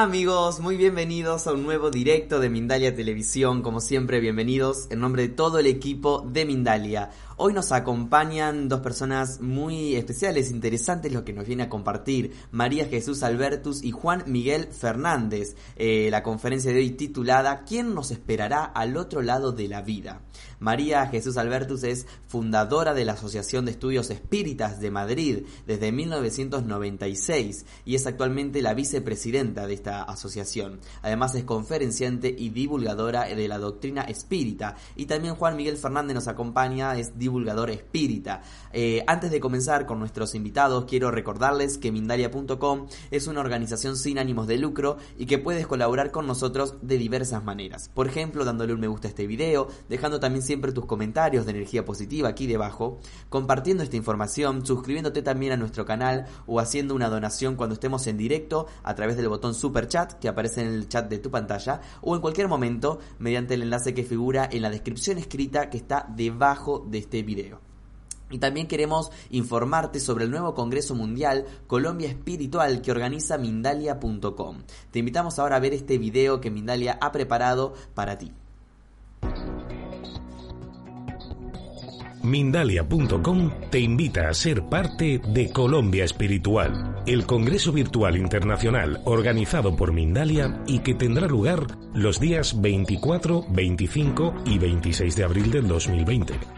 Amigos, muy bienvenidos a un nuevo directo de Mindalia Televisión. Como siempre, bienvenidos en nombre de todo el equipo de Mindalia. Hoy nos acompañan dos personas muy especiales, interesantes, lo que nos viene a compartir. María Jesús Albertus y Juan Miguel Fernández. Eh, la conferencia de hoy titulada ¿Quién nos esperará al otro lado de la vida? María Jesús Albertus es fundadora de la Asociación de Estudios Espíritas de Madrid desde 1996 y es actualmente la vicepresidenta de esta asociación. Además es conferenciante y divulgadora de la doctrina espírita. Y también Juan Miguel Fernández nos acompaña, es espírita. Eh, antes de comenzar con nuestros invitados, quiero recordarles que Mindalia.com es una organización sin ánimos de lucro y que puedes colaborar con nosotros de diversas maneras. Por ejemplo, dándole un me gusta a este video, dejando también siempre tus comentarios de energía positiva aquí debajo, compartiendo esta información, suscribiéndote también a nuestro canal o haciendo una donación cuando estemos en directo a través del botón super chat que aparece en el chat de tu pantalla o en cualquier momento mediante el enlace que figura en la descripción escrita que está debajo de este video. Y también queremos informarte sobre el nuevo Congreso Mundial Colombia Espiritual que organiza Mindalia.com. Te invitamos ahora a ver este video que Mindalia ha preparado para ti. Mindalia.com te invita a ser parte de Colombia Espiritual, el Congreso Virtual Internacional organizado por Mindalia y que tendrá lugar los días 24, 25 y 26 de abril del 2020.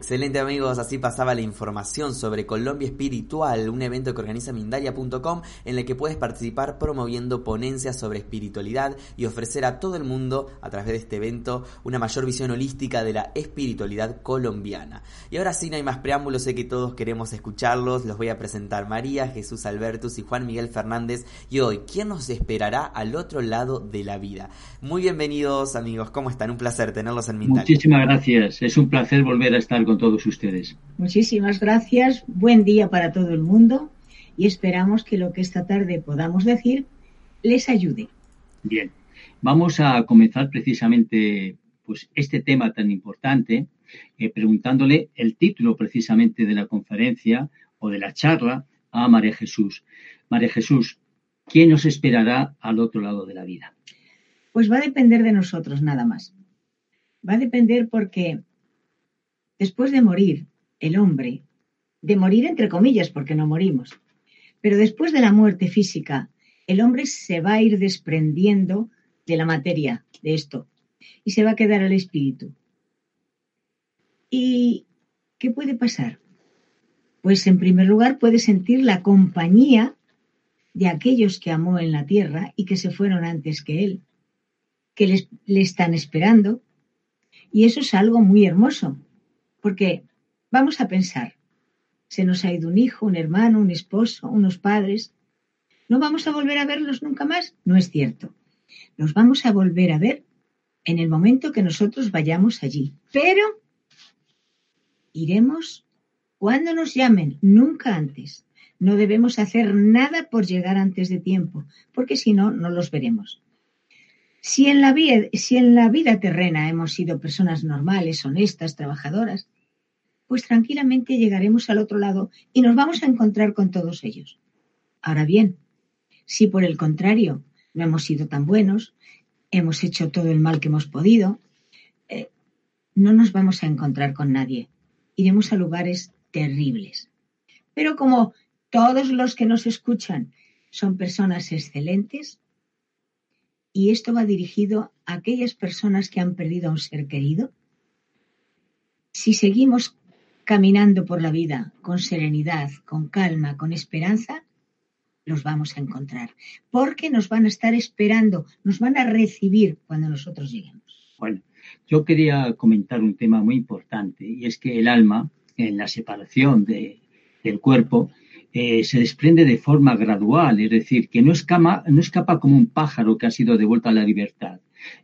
Excelente amigos, así pasaba la información sobre Colombia Espiritual, un evento que organiza Mindalia.com en el que puedes participar promoviendo ponencias sobre espiritualidad y ofrecer a todo el mundo a través de este evento una mayor visión holística de la espiritualidad colombiana. Y ahora sí, no hay más preámbulos, sé que todos queremos escucharlos, los voy a presentar María, Jesús Albertus y Juan Miguel Fernández y hoy, ¿quién nos esperará al otro lado de la vida? Muy bienvenidos amigos, ¿cómo están? Un placer tenerlos en Mindalia. Muchísimas gracias, es un placer volver a estar con todos ustedes. Muchísimas gracias, buen día para todo el mundo y esperamos que lo que esta tarde podamos decir les ayude. Bien, vamos a comenzar precisamente pues este tema tan importante eh, preguntándole el título precisamente de la conferencia o de la charla a María Jesús. María Jesús, ¿quién nos esperará al otro lado de la vida? Pues va a depender de nosotros nada más. Va a depender porque después de morir el hombre, de morir entre comillas porque no morimos, pero después de la muerte física, el hombre se va a ir desprendiendo de la materia, de esto, y se va a quedar al espíritu. ¿Y qué puede pasar? Pues en primer lugar puede sentir la compañía de aquellos que amó en la tierra y que se fueron antes que él, que le están esperando. Y eso es algo muy hermoso, porque vamos a pensar, se nos ha ido un hijo, un hermano, un esposo, unos padres. ¿No vamos a volver a verlos nunca más? No es cierto. Los vamos a volver a ver en el momento que nosotros vayamos allí. Pero iremos cuando nos llamen, nunca antes. No debemos hacer nada por llegar antes de tiempo, porque si no, no los veremos. Si en, la vida, si en la vida terrena hemos sido personas normales, honestas, trabajadoras, pues tranquilamente llegaremos al otro lado y nos vamos a encontrar con todos ellos. Ahora bien, si por el contrario no hemos sido tan buenos, hemos hecho todo el mal que hemos podido, eh, no nos vamos a encontrar con nadie. Iremos a lugares terribles. Pero como todos los que nos escuchan son personas excelentes, y esto va dirigido a aquellas personas que han perdido a un ser querido, si seguimos caminando por la vida con serenidad, con calma, con esperanza, los vamos a encontrar, porque nos van a estar esperando, nos van a recibir cuando nosotros lleguemos. Bueno, yo quería comentar un tema muy importante y es que el alma, en la separación de, del cuerpo, eh, se desprende de forma gradual, es decir, que no escapa, no escapa como un pájaro que ha sido devuelto a la libertad.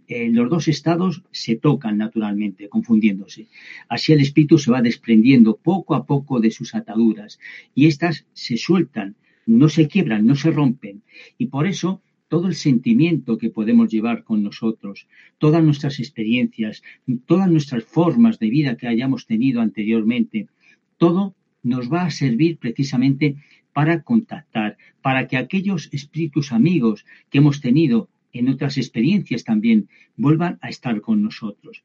Eh, los dos estados se tocan naturalmente, confundiéndose. Así el espíritu se va desprendiendo poco a poco de sus ataduras y éstas se sueltan, no se quiebran, no se rompen. Y por eso todo el sentimiento que podemos llevar con nosotros, todas nuestras experiencias, todas nuestras formas de vida que hayamos tenido anteriormente, todo nos va a servir precisamente para contactar, para que aquellos espíritus amigos que hemos tenido en otras experiencias también vuelvan a estar con nosotros.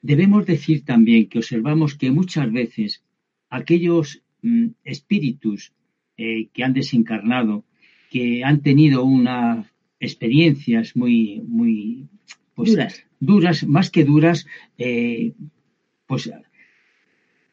Debemos decir también que observamos que muchas veces aquellos mm, espíritus eh, que han desencarnado, que han tenido unas experiencias muy, muy pues, duras. duras, más que duras, eh, pues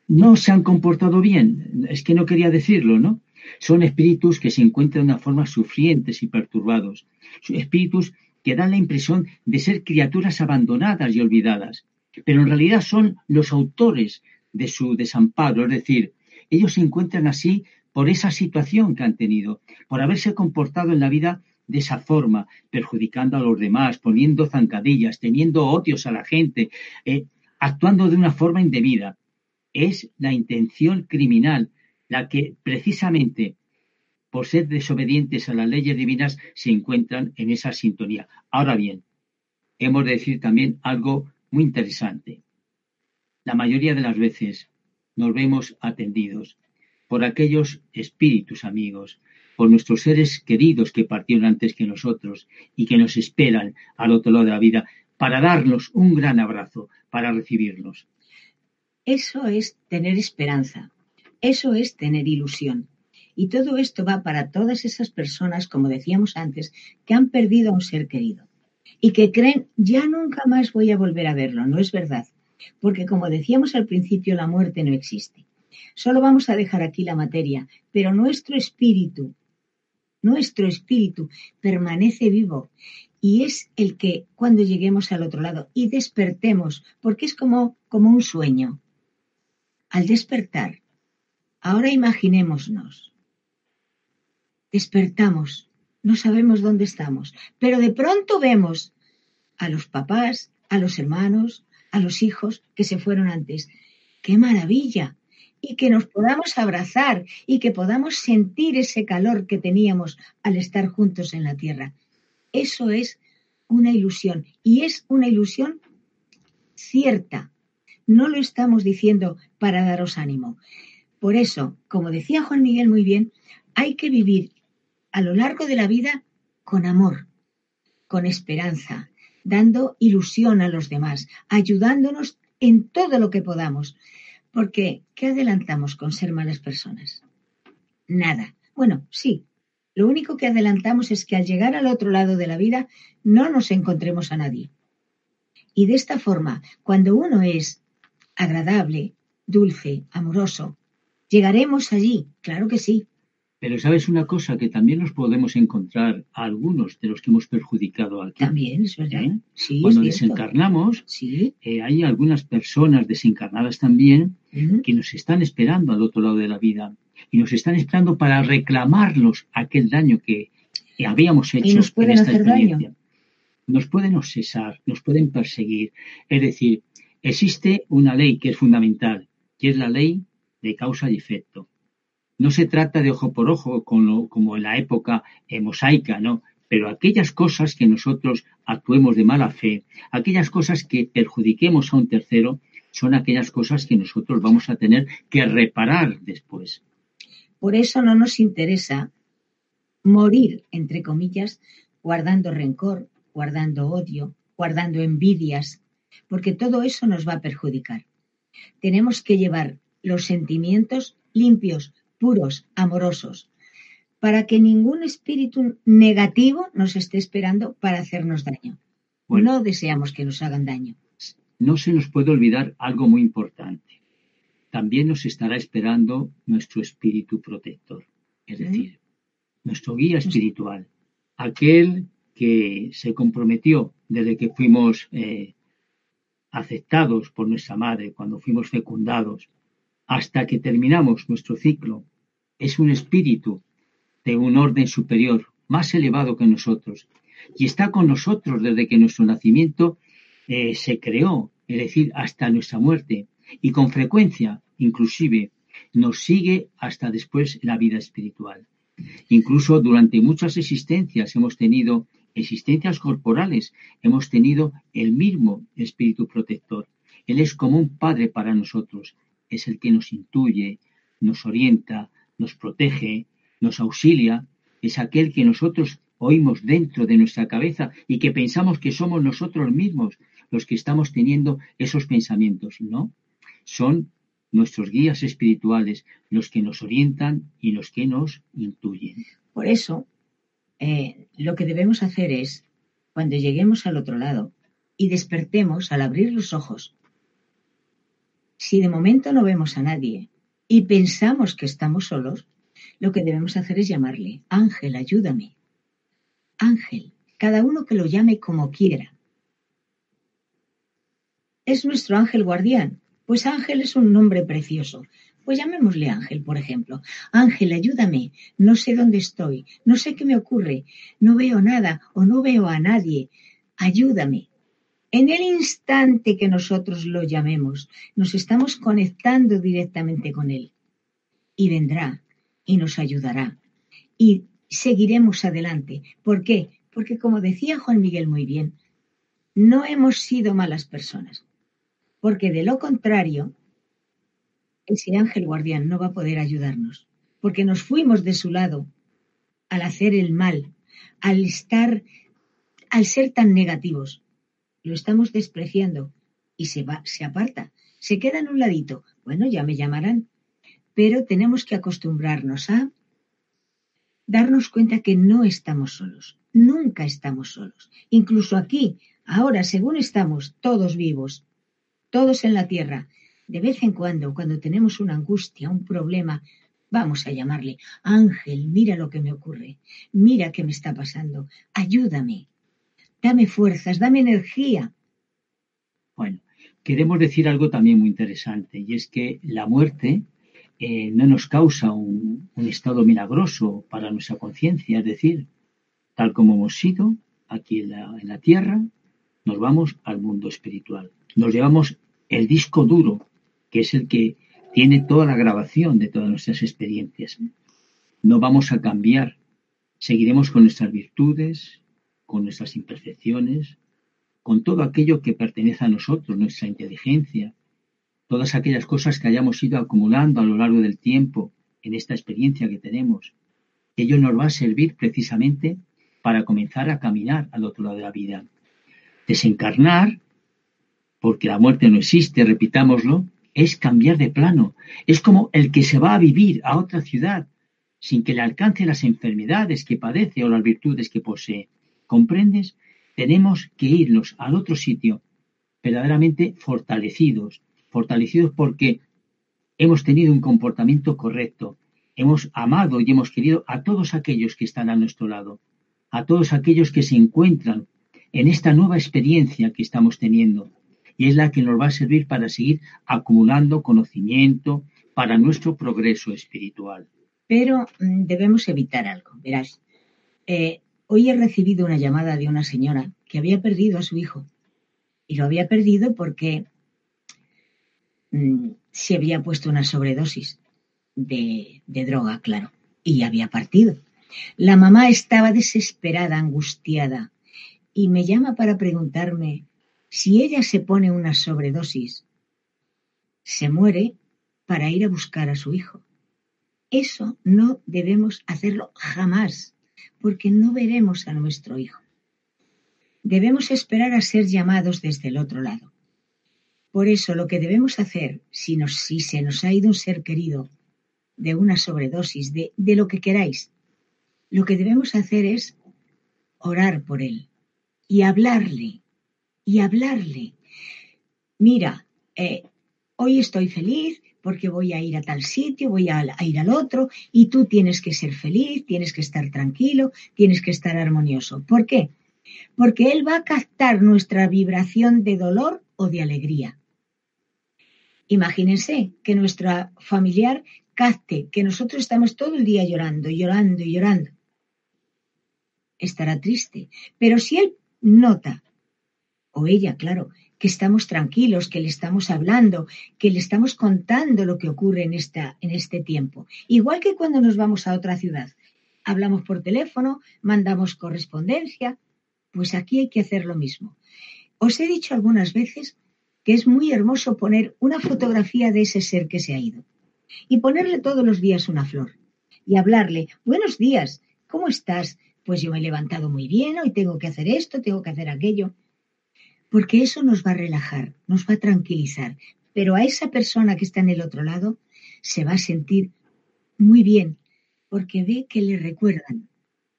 no se han comportado bien. Es que no quería decirlo, ¿no? Son espíritus que se encuentran de una forma sufrientes y perturbados. Espíritus que dan la impresión de ser criaturas abandonadas y olvidadas, pero en realidad son los autores de su desamparo, es decir, ellos se encuentran así por esa situación que han tenido, por haberse comportado en la vida de esa forma, perjudicando a los demás, poniendo zancadillas, teniendo odios a la gente, eh, actuando de una forma indebida es la intención criminal la que precisamente por ser desobedientes a las leyes divinas se encuentran en esa sintonía. Ahora bien, hemos de decir también algo muy interesante. La mayoría de las veces nos vemos atendidos por aquellos espíritus amigos, por nuestros seres queridos que partieron antes que nosotros y que nos esperan al otro lado de la vida para darnos un gran abrazo, para recibirnos. Eso es tener esperanza, eso es tener ilusión. Y todo esto va para todas esas personas, como decíamos antes, que han perdido a un ser querido y que creen, ya nunca más voy a volver a verlo. No es verdad, porque como decíamos al principio, la muerte no existe. Solo vamos a dejar aquí la materia, pero nuestro espíritu, nuestro espíritu permanece vivo y es el que cuando lleguemos al otro lado y despertemos, porque es como, como un sueño, al despertar, ahora imaginémonos, despertamos, no sabemos dónde estamos, pero de pronto vemos a los papás, a los hermanos, a los hijos que se fueron antes. ¡Qué maravilla! Y que nos podamos abrazar y que podamos sentir ese calor que teníamos al estar juntos en la tierra. Eso es una ilusión y es una ilusión cierta, no lo estamos diciendo para daros ánimo. Por eso, como decía Juan Miguel muy bien, hay que vivir a lo largo de la vida con amor, con esperanza, dando ilusión a los demás, ayudándonos en todo lo que podamos. Porque, ¿qué adelantamos con ser malas personas? Nada. Bueno, sí. Lo único que adelantamos es que al llegar al otro lado de la vida no nos encontremos a nadie. Y de esta forma, cuando uno es agradable, dulce, amoroso. Llegaremos allí, claro que sí. Pero sabes una cosa, que también nos podemos encontrar a algunos de los que hemos perjudicado aquí. También, es verdad. ¿Eh? Sí, Cuando desencarnamos, sí. Eh, hay algunas personas desencarnadas también que nos están esperando al otro lado de la vida y nos están esperando para reclamarlos aquel daño que, habíamos hecho y nos pueden en esta hacer experiencia. daño. Nos pueden obsesar, nos pueden perseguir. Es decir, Existe una ley que es fundamental, que es la ley de causa y efecto. No se trata de ojo por ojo como en la época eh, mosaica, ¿no? Pero aquellas cosas que nosotros actuemos de mala fe, aquellas cosas que perjudiquemos a un tercero, son aquellas cosas que nosotros vamos a tener que reparar después. Por eso no nos interesa morir, entre comillas, guardando rencor, guardando odio, guardando envidias, porque todo eso nos va a perjudicar. Tenemos que llevar los sentimientos limpios, puros, amorosos, para que ningún espíritu negativo nos esté esperando para hacernos daño. no deseamos que nos hagan daño. No se nos puede olvidar algo muy importante. También nos estará esperando nuestro espíritu protector, es decir, nuestro guía espiritual, aquel que se comprometió desde que fuimos eh, aceptados por nuestra madre, cuando fuimos fecundados, hasta que terminamos nuestro ciclo, es un espíritu de un orden superior, más elevado que nosotros, y está con nosotros desde que nuestro nacimiento eh, se creó, es decir, hasta nuestra muerte, y con frecuencia, inclusive, nos sigue hasta después la vida espiritual. Incluso durante muchas existencias hemos tenido existencias corporales, hemos tenido el mismo espíritu protector. Él es como un padre para nosotros, es el que nos intuye, nos orienta, nos protege, nos auxilia, es aquel que nosotros oímos dentro de nuestra cabeza y que pensamos que somos nosotros mismos los que estamos teniendo esos pensamientos. No, son nuestros guías espirituales los que nos orientan y los que nos intuyen. Por eso, eh, lo que debemos hacer es, cuando lleguemos al otro lado y despertemos al abrir los ojos, si de momento no vemos a nadie y pensamos que estamos solos, lo que debemos hacer es llamarle, Ángel, ayúdame. Ángel, cada uno que lo llame como quiera. Es nuestro ángel guardián. Pues Ángel es un nombre precioso. Pues llamémosle Ángel, por ejemplo. Ángel, ayúdame. No sé dónde estoy. No sé qué me ocurre. No veo nada o no veo a nadie. Ayúdame. En el instante que nosotros lo llamemos, nos estamos conectando directamente con Él. Y vendrá y nos ayudará. Y seguiremos adelante. ¿Por qué? Porque como decía Juan Miguel muy bien, no hemos sido malas personas. Porque de lo contrario, ese ángel guardián no va a poder ayudarnos, porque nos fuimos de su lado al hacer el mal, al estar, al ser tan negativos. Lo estamos despreciando y se va, se aparta, se queda en un ladito. Bueno, ya me llamarán, pero tenemos que acostumbrarnos a darnos cuenta que no estamos solos, nunca estamos solos. Incluso aquí, ahora, según estamos todos vivos, todos en la tierra, de vez en cuando, cuando tenemos una angustia, un problema, vamos a llamarle, Ángel, mira lo que me ocurre, mira qué me está pasando, ayúdame, dame fuerzas, dame energía. Bueno, queremos decir algo también muy interesante, y es que la muerte eh, no nos causa un, estado milagroso para nuestra conciencia, es decir, tal como hemos sido aquí en la, en la tierra, nos vamos al mundo espiritual. Nos llevamos el disco duro que es el que tiene toda la grabación de todas nuestras experiencias. No vamos a cambiar, seguiremos con nuestras virtudes, con nuestras imperfecciones, con todo aquello que pertenece a nosotros, nuestra inteligencia, todas aquellas cosas que hayamos ido acumulando a lo largo del tiempo en esta experiencia que tenemos. Ello nos va a servir precisamente para comenzar a caminar al otro lado de la vida. Desencarnar, porque la muerte no existe, repitámoslo, es cambiar de plano. Es como el que se va a vivir a otra ciudad sin que le alcance las enfermedades que padece o las virtudes que posee. ¿Comprendes? Tenemos que irnos al otro sitio verdaderamente fortalecidos, fortalecidos porque hemos tenido un comportamiento correcto, hemos amado y hemos querido a todos aquellos que están a nuestro lado, a todos aquellos que se encuentran en esta nueva experiencia que estamos teniendo y es la que nos va a servir para seguir acumulando conocimiento para nuestro progreso espiritual. Pero mm, debemos evitar algo, verás. Eh, hoy he recibido una llamada de una señora que había perdido a su hijo y lo había perdido porque mm, se había puesto una sobredosis de, de droga, claro, y había partido. La mamá estaba desesperada, angustiada, y me llama para preguntarme si ella se pone una sobredosis, se muere para ir a buscar a su hijo. Eso no debemos hacerlo jamás. porque no veremos a nuestro Hijo. Debemos esperar a ser llamados desde el otro lado. Por eso lo que debemos hacer, si, si se nos ha ido un ser querido de una sobredosis, de, de lo que queráis, lo que debemos hacer es orar por él y hablarle, y hablarle. Mira, eh, hoy estoy feliz porque voy a ir a tal sitio, voy a, a, ir al otro, y tú tienes que ser feliz, tienes que estar tranquilo, tienes que estar armonioso. ¿Por qué? Porque Él va a captar nuestra vibración de dolor o de alegría. Imagínense que nuestra familiar capte que nosotros estamos todo el día llorando, llorando y llorando. Estará triste. Pero si Él nota, o ella, claro, que estamos tranquilos, que le estamos hablando, que le estamos contando lo que ocurre en, esta, en este tiempo. Igual que cuando nos vamos a otra ciudad, hablamos por teléfono, mandamos correspondencia, pues aquí hay que hacer lo mismo. Os he dicho algunas veces que es muy hermoso poner una fotografía de ese ser que se ha ido y ponerle todos los días una flor y hablarle, buenos días, ¿cómo estás? Pues yo me he levantado muy bien, hoy tengo que hacer esto, tengo que hacer aquello porque eso nos va a relajar, nos va a tranquilizar. Pero a esa persona que está en el otro lado se va a sentir muy bien, porque ve que le recuerdan,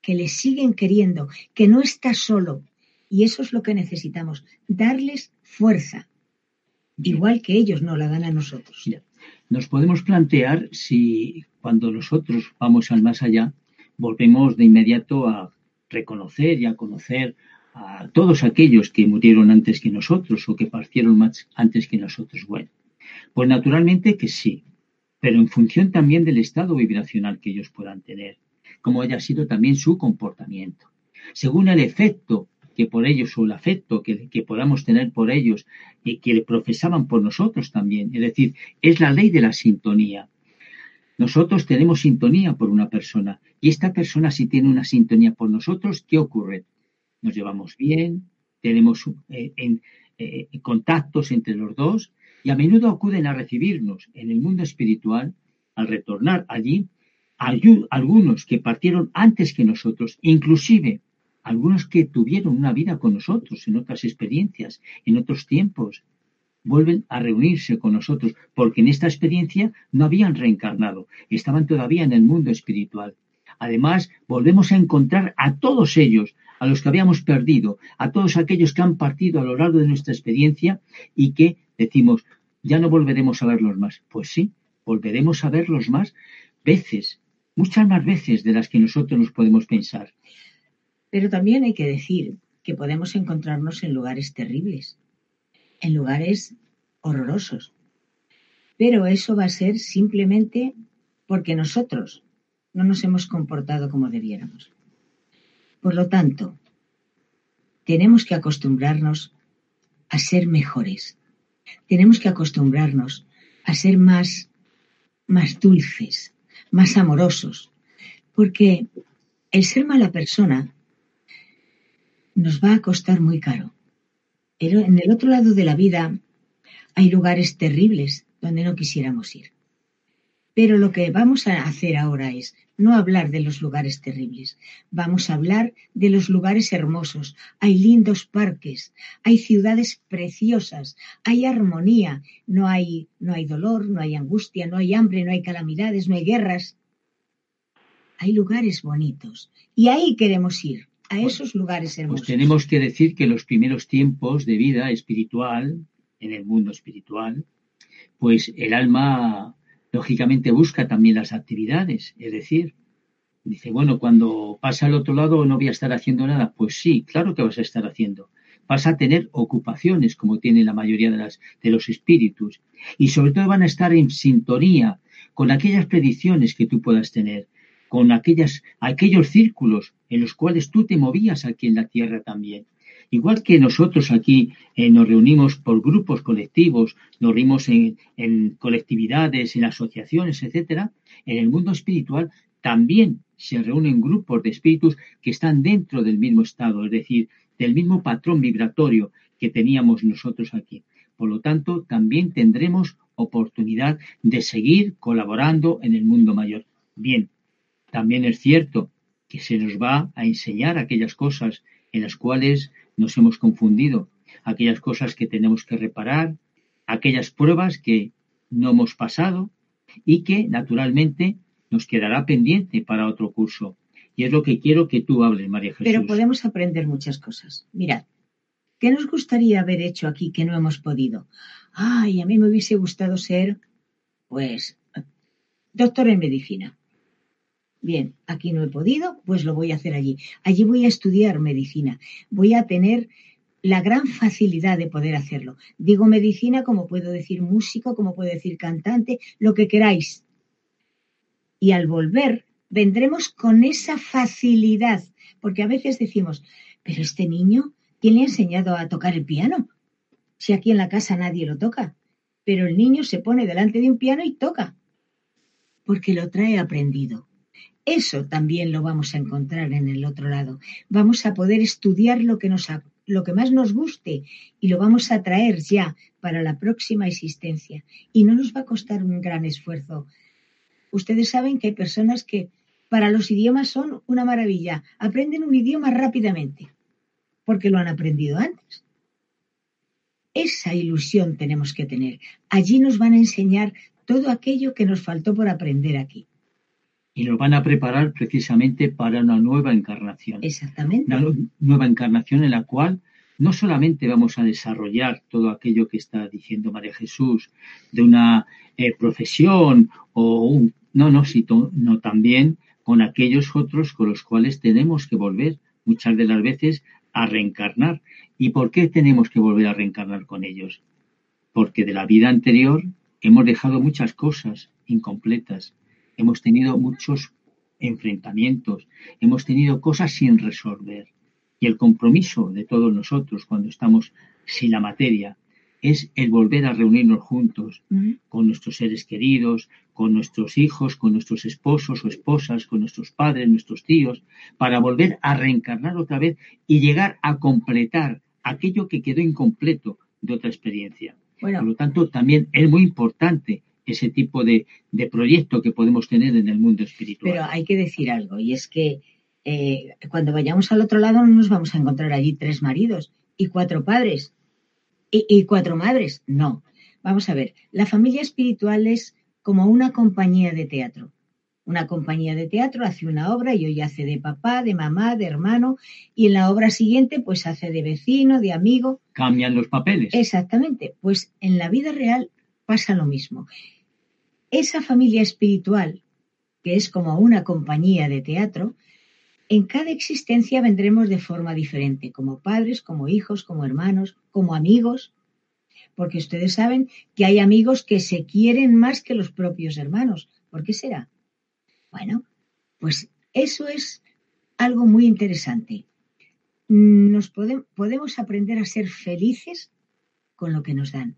que le siguen queriendo, que no está solo. Y eso es lo que necesitamos, darles fuerza, igual que ellos no la dan a nosotros. Nos podemos plantear si cuando nosotros vamos al más allá, volvemos de inmediato a reconocer y a conocer a todos aquellos que murieron antes que nosotros o que partieron más antes que nosotros. Bueno, pues naturalmente que sí, pero en función también del estado vibracional que ellos puedan tener, como haya sido también su comportamiento, según el efecto que por ellos o el afecto que, que, podamos tener por ellos y que le profesaban por nosotros también. Es decir, es la ley de la sintonía. Nosotros tenemos sintonía por una persona y esta persona si tiene una sintonía por nosotros, ¿qué ocurre? Nos llevamos bien, tenemos eh, en, eh, contactos entre los dos y a menudo acuden a recibirnos en el mundo espiritual al retornar allí algunos que partieron antes que nosotros, inclusive algunos que tuvieron una vida con nosotros en otras experiencias, en otros tiempos, vuelven a reunirse con nosotros porque en esta experiencia no habían reencarnado, estaban todavía en el mundo espiritual. Además, volvemos a encontrar a todos ellos a los que habíamos perdido, a todos aquellos que han partido a lo largo de nuestra experiencia y que decimos, ya no volveremos a verlos más. Pues sí, volveremos a verlos más veces, muchas más veces de las que nosotros nos podemos pensar. Pero también hay que decir que podemos encontrarnos en lugares terribles, en lugares horrorosos. Pero eso va a ser simplemente porque nosotros no nos hemos comportado como debiéramos. Por lo tanto, tenemos que acostumbrarnos a ser mejores. Tenemos que acostumbrarnos a ser más, más dulces, más amorosos, porque el ser mala persona nos va a costar muy caro. Pero en el otro lado de la vida hay lugares terribles donde no quisiéramos ir. Pero lo que vamos a hacer ahora es no hablar de los lugares terribles, vamos a hablar de los lugares hermosos. Hay lindos parques, hay ciudades preciosas, hay armonía, no hay, no hay dolor, no hay angustia, no hay hambre, no hay calamidades, no hay guerras. Hay lugares bonitos y ahí queremos ir, a esos lugares pues hermosos. Pues tenemos que decir que los primeros tiempos de vida espiritual, en el mundo espiritual, pues el alma lógicamente busca también las actividades, es decir, dice, bueno, cuando pasa al otro lado no voy a estar haciendo nada. Pues sí, claro que vas a estar haciendo. Vas a tener ocupaciones como tiene la mayoría de, las, de los espíritus y sobre todo van a estar en sintonía con aquellas predicciones que tú puedas tener, con aquellas, aquellos círculos en los cuales tú te movías aquí en la tierra también. Igual que nosotros aquí eh, nos reunimos por grupos colectivos, nos reunimos en, colectividades, en asociaciones, etcétera, en el mundo espiritual también se reúnen grupos de espíritus que están dentro del mismo estado, es decir, del mismo patrón vibratorio que teníamos nosotros aquí. Por lo tanto, también tendremos oportunidad de seguir colaborando en el mundo mayor. Bien, también es cierto que se nos va a enseñar aquellas cosas en las cuales nos hemos confundido, aquellas cosas que tenemos que reparar, aquellas pruebas que no hemos pasado y que naturalmente nos quedará pendiente para otro curso. Y es lo que quiero que tú hables, María Jesús. Pero podemos aprender muchas cosas. Mirad, ¿qué nos gustaría haber hecho aquí que no hemos podido? Ay, a mí me hubiese gustado ser, pues, doctor en medicina. Bien, aquí no he podido, pues lo voy a hacer allí. Allí voy a estudiar medicina. Voy a tener la gran facilidad de poder hacerlo. Digo medicina como puedo decir músico, como puedo decir cantante, lo que queráis. Y al volver, vendremos con esa facilidad, porque a veces decimos, pero este niño, ¿quién le ha enseñado a tocar el piano? Si aquí en la casa nadie lo toca. Pero el niño se pone delante de un piano y toca, porque lo trae aprendido. Eso también lo vamos a encontrar en el otro lado. Vamos a poder estudiar lo que, nos, lo que más nos guste y lo vamos a traer ya para la próxima existencia. Y no nos va a costar un gran esfuerzo. Ustedes saben que hay personas que para los idiomas son una maravilla. Aprenden un idioma rápidamente porque lo han aprendido antes. Esa ilusión tenemos que tener. Allí nos van a enseñar todo aquello que nos faltó por aprender aquí y nos van a preparar precisamente para una nueva encarnación. Exactamente. Una nueva encarnación en la cual no solamente vamos a desarrollar todo aquello que está diciendo María Jesús de una eh, profesión o un, no, no, sino también con aquellos otros con los cuales tenemos que volver muchas de las veces a reencarnar. ¿Y por qué tenemos que volver a reencarnar con ellos? Porque de la vida anterior hemos dejado muchas cosas incompletas hemos tenido muchos enfrentamientos, hemos tenido cosas sin resolver. Y el compromiso de todos nosotros cuando estamos sin la materia es el volver a reunirnos juntos con nuestros seres queridos, con nuestros hijos, con nuestros esposos o esposas, con nuestros padres, nuestros tíos, para volver a reencarnar otra vez y llegar a completar aquello que quedó incompleto de otra experiencia. Por lo tanto, también es muy importante ese tipo de, proyecto que podemos tener en el mundo espiritual. Pero hay que decir algo, y es que eh, cuando vayamos al otro lado no nos vamos a encontrar allí tres maridos y cuatro padres y, y cuatro madres. No. Vamos a ver, la familia espiritual es como una compañía de teatro. Una compañía de teatro hace una obra y hoy hace de papá, de mamá, de hermano, y en la obra siguiente pues hace de vecino, de amigo. Cambian los papeles. Exactamente. Pues en la vida real pasa lo mismo esa familia espiritual, que es como una compañía de teatro, en cada existencia vendremos de forma diferente, como padres, como hijos, como hermanos, como amigos, porque ustedes saben que hay amigos que se quieren más que los propios hermanos. ¿Por qué será? Bueno, pues eso es algo muy interesante. Nos podemos aprender a ser felices con lo que nos dan.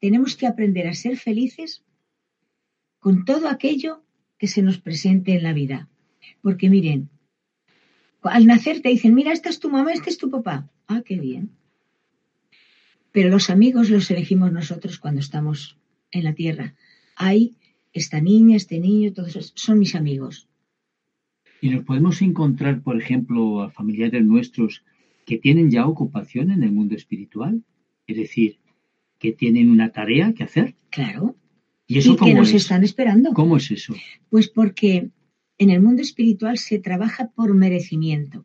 Tenemos que aprender a ser felices con todo aquello que se nos presente en la vida. Porque miren, al nacer te dicen, mira, esta es tu mamá, este es tu papá. Ah, qué bien. Pero los amigos los elegimos nosotros cuando estamos en la tierra. Hay esta niña, este niño, todos son mis amigos. Y nos podemos encontrar, por ejemplo, a familiares nuestros que tienen ya ocupación en el mundo espiritual, es decir, que tienen una tarea que hacer. Claro. ¿Y, eso que nos están esperando. ¿Cómo es eso? Pues porque en el mundo espiritual se trabaja por merecimiento.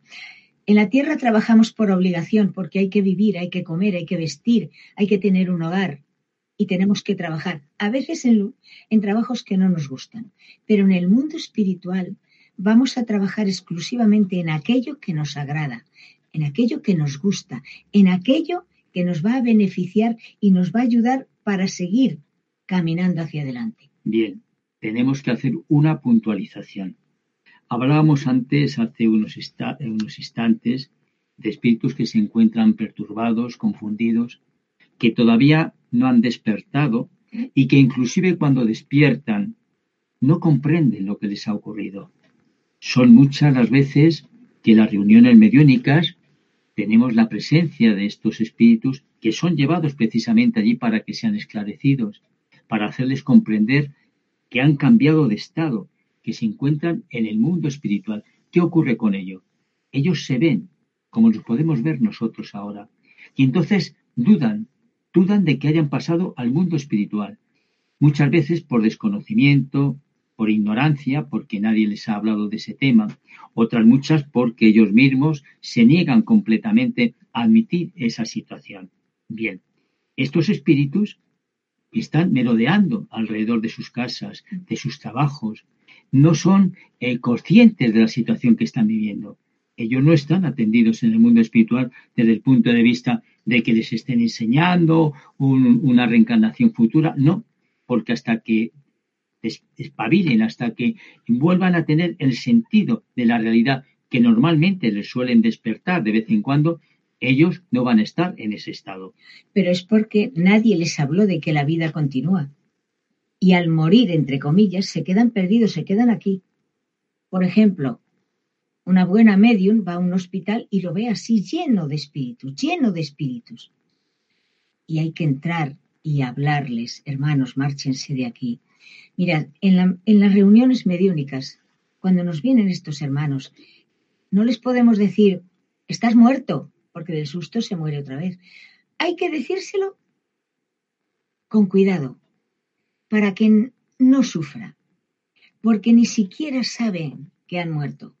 En la tierra trabajamos por obligación, porque hay que vivir, hay que comer, hay que vestir, hay que tener un hogar y tenemos que trabajar, a veces en, en trabajos que no nos gustan. Pero en el mundo espiritual vamos a trabajar exclusivamente en aquello que nos agrada, en aquello que nos gusta, en aquello que nos va a beneficiar y nos va a ayudar para seguir caminando hacia adelante. Bien, tenemos que hacer una puntualización. Hablábamos antes, hace unos, unos instantes, de espíritus que se encuentran perturbados, confundidos, que todavía no han despertado y que inclusive cuando despiertan no comprenden lo que les ha ocurrido. Son muchas las veces que las reuniones mediúnicas tenemos la presencia de estos espíritus que son llevados precisamente allí para que sean esclarecidos para hacerles comprender que han cambiado de estado, que se encuentran en el mundo espiritual, ¿qué ocurre con ello? Ellos se ven como nos podemos ver nosotros ahora. Y entonces dudan, dudan de que hayan pasado al mundo espiritual. Muchas veces por desconocimiento, por ignorancia, porque nadie les ha hablado de ese tema. Otras muchas porque ellos mismos se niegan completamente a admitir esa situación. Bien, estos espíritus están merodeando alrededor de sus casas, de sus trabajos, no son eh, conscientes de la situación que están viviendo. Ellos no están atendidos en el mundo espiritual desde el punto de vista de que les estén enseñando una reencarnación futura, no, porque hasta que despabilen, hasta que vuelvan a tener el sentido de la realidad que normalmente les suelen despertar de vez en cuando, ellos no van a estar en ese estado. Pero es porque nadie les habló de que la vida continúa. Y al morir, entre comillas, se quedan perdidos, se quedan aquí. Por ejemplo, una buena medium va a un hospital y lo ve así lleno de espíritus, lleno de espíritus. Y hay que entrar y hablarles, hermanos, márchense de aquí. Mirad, en, en las reuniones mediúnicas, cuando nos vienen estos hermanos, no les podemos decir, estás muerto, porque del susto se muere otra vez. Hay que decírselo con cuidado, para que no sufra, porque ni siquiera saben que han muerto.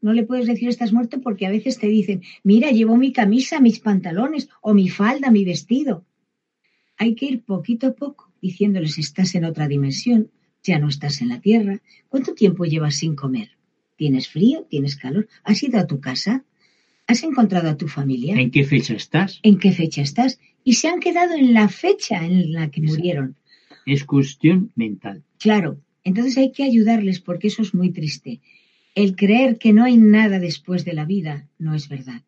No le puedes decir estás muerto porque a veces te dicen, mira, llevo mi camisa, mis pantalones, o mi falda, mi vestido. Hay que ir poquito a poco diciéndoles estás en otra dimensión, ya no estás en la tierra. ¿Cuánto tiempo llevas sin comer? ¿Tienes frío? ¿Tienes calor? ¿Has ido a tu casa? ¿Has encontrado a tu familia? ¿En qué fecha estás? ¿En qué fecha estás? Y se han quedado en la fecha en la que murieron. Es cuestión mental. Claro, entonces hay que ayudarles porque eso es muy triste. El creer que no hay nada después de la vida no es verdad.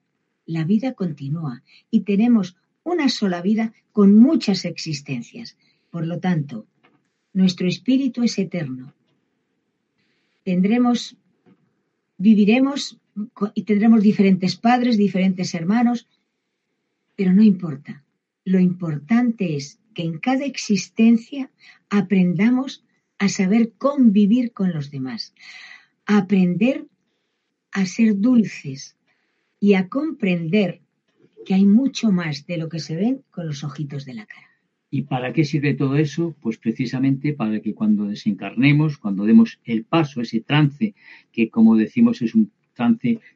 La vida continúa y tenemos una sola vida con muchas existencias. Por lo tanto, nuestro espíritu es eterno. Tendremos, viviremos y tendremos diferentes padres, diferentes hermanos, pero no importa. Lo importante es que en cada existencia aprendamos a saber convivir con los demás, a aprender a ser dulces y a comprender que hay mucho más de lo que se ven con los ojitos de la cara. ¿Y para qué sirve todo eso? Pues precisamente para que cuando desencarnemos, cuando demos el paso, ese trance, que como decimos es un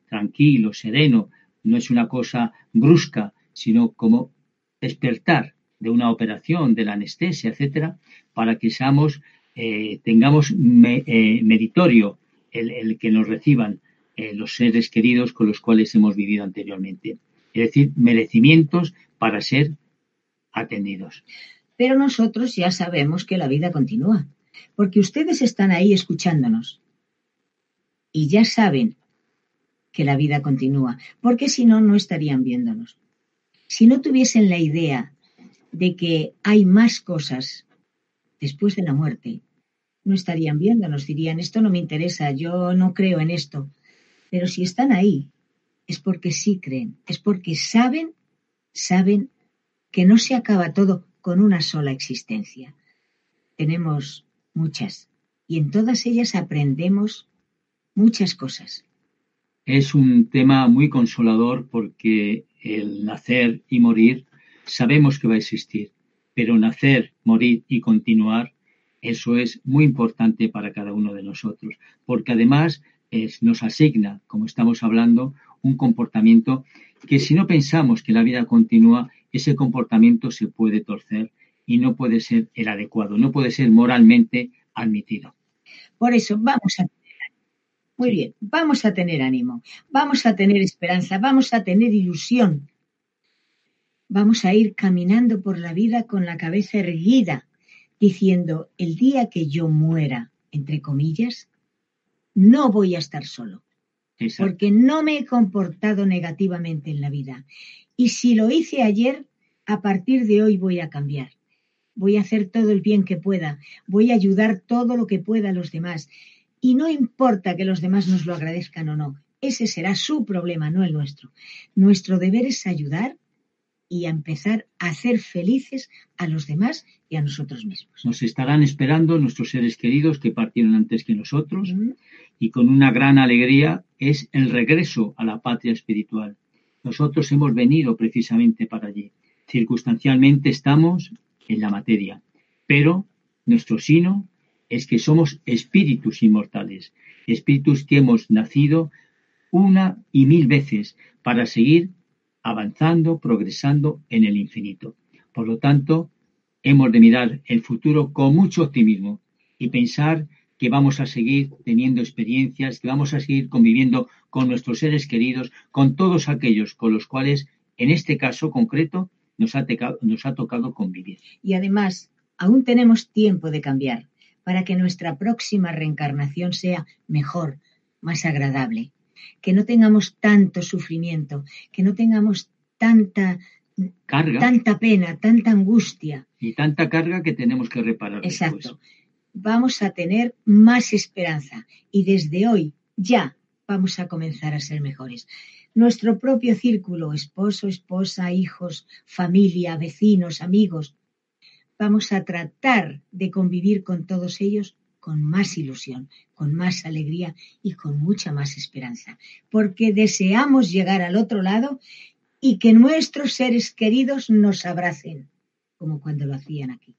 tranquilo, sereno, no es una cosa brusca, sino como despertar de una operación, de la anestesia, etcétera, para que seamos, eh, tengamos eh, meritorio el, que nos reciban eh, los seres queridos con los cuales hemos vivido anteriormente. Es decir, merecimientos para ser atendidos. Pero nosotros ya sabemos que la vida continúa, porque ustedes están ahí escuchándonos y ya saben que la vida continúa, porque si no, no estarían viéndonos. Si no tuviesen la idea de que hay más cosas después de la muerte, no estarían viéndonos, dirían, esto no me interesa, yo no creo en esto. Pero si están ahí, es porque sí creen, es porque saben, saben que no se acaba todo con una sola existencia. Tenemos muchas y en todas ellas aprendemos muchas cosas. Es un tema muy consolador porque el nacer y morir sabemos que va a existir, pero nacer, morir y continuar, eso es muy importante para cada uno de nosotros, porque además nos asigna, como estamos hablando, un comportamiento que si no pensamos que la vida continúa, ese comportamiento se puede torcer y no puede ser el adecuado, no puede ser moralmente admitido. Por eso vamos a muy bien, vamos a tener ánimo, vamos a tener esperanza, vamos a tener ilusión. Vamos a ir caminando por la vida con la cabeza erguida, diciendo, el día que yo muera, entre comillas, no voy a estar solo, porque no me he comportado negativamente en la vida. Y si lo hice ayer, a partir de hoy voy a cambiar. Voy a hacer todo el bien que pueda, voy a ayudar todo lo que pueda a los demás y no importa que los demás nos lo agradezcan o no. Ese será su problema, no el nuestro. Nuestro deber es ayudar y a empezar a hacer felices a los demás y a nosotros mismos. Nos estarán esperando nuestros seres queridos que partieron antes que nosotros y con una gran alegría es el regreso a la patria espiritual. Nosotros hemos venido precisamente para allí. Circunstancialmente estamos en la materia, pero nuestro sino es que somos espíritus inmortales, espíritus que hemos nacido una y mil veces para seguir avanzando, progresando en el infinito. Por lo tanto, hemos de mirar el futuro con mucho optimismo y pensar que vamos a seguir teniendo experiencias, que vamos a seguir conviviendo con nuestros seres queridos, con todos aquellos con los cuales, en este caso concreto, nos ha, nos ha tocado convivir. Y además, aún tenemos tiempo de cambiar para que nuestra próxima reencarnación sea mejor, más agradable, que no tengamos tanto sufrimiento, que no tengamos tanta carga, tanta pena, tanta angustia. Y tanta carga que tenemos que reparar. Exacto. Vamos a tener más esperanza y desde hoy ya vamos a comenzar a ser mejores. Nuestro propio círculo, esposo, esposa, hijos, familia, vecinos, amigos, vamos a tratar de convivir con todos ellos con más ilusión, con más alegría y con mucha más esperanza, porque deseamos llegar al otro lado y que nuestros seres queridos nos abracen, como cuando lo hacían aquí.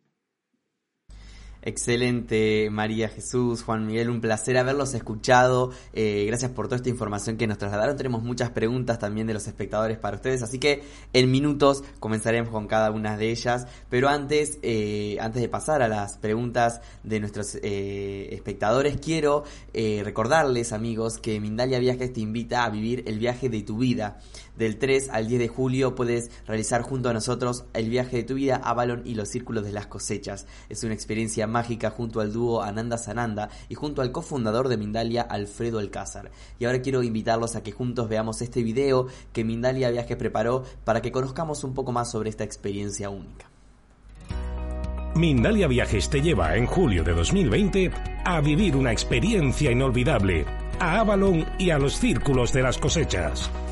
Excelente, María Jesús, Juan Miguel, un placer haberlos escuchado. Eh, gracias por toda esta información que nos trasladaron. Tenemos muchas preguntas también de los espectadores para ustedes, así que en minutos comenzaremos con cada una de ellas. Pero antes, eh, antes de pasar a las preguntas de nuestros eh, espectadores, quiero recordarles, amigos, que Mindalia Viajes te invita a vivir el viaje de tu vida. Del 3 al 10 de julio puedes realizar junto a nosotros el viaje de tu vida a y los círculos de las cosechas. Es una experiencia mágica junto al dúo Ananda Sananda y junto al cofundador de Mindalia, Alfredo Alcázar. Y ahora quiero invitarlos a que juntos veamos este video que Mindalia Viajes preparó para que conozcamos un poco más sobre esta experiencia única. Mindalia Viajes te lleva en julio de 2020 a vivir una experiencia inolvidable a Avalon y a los círculos de las cosechas.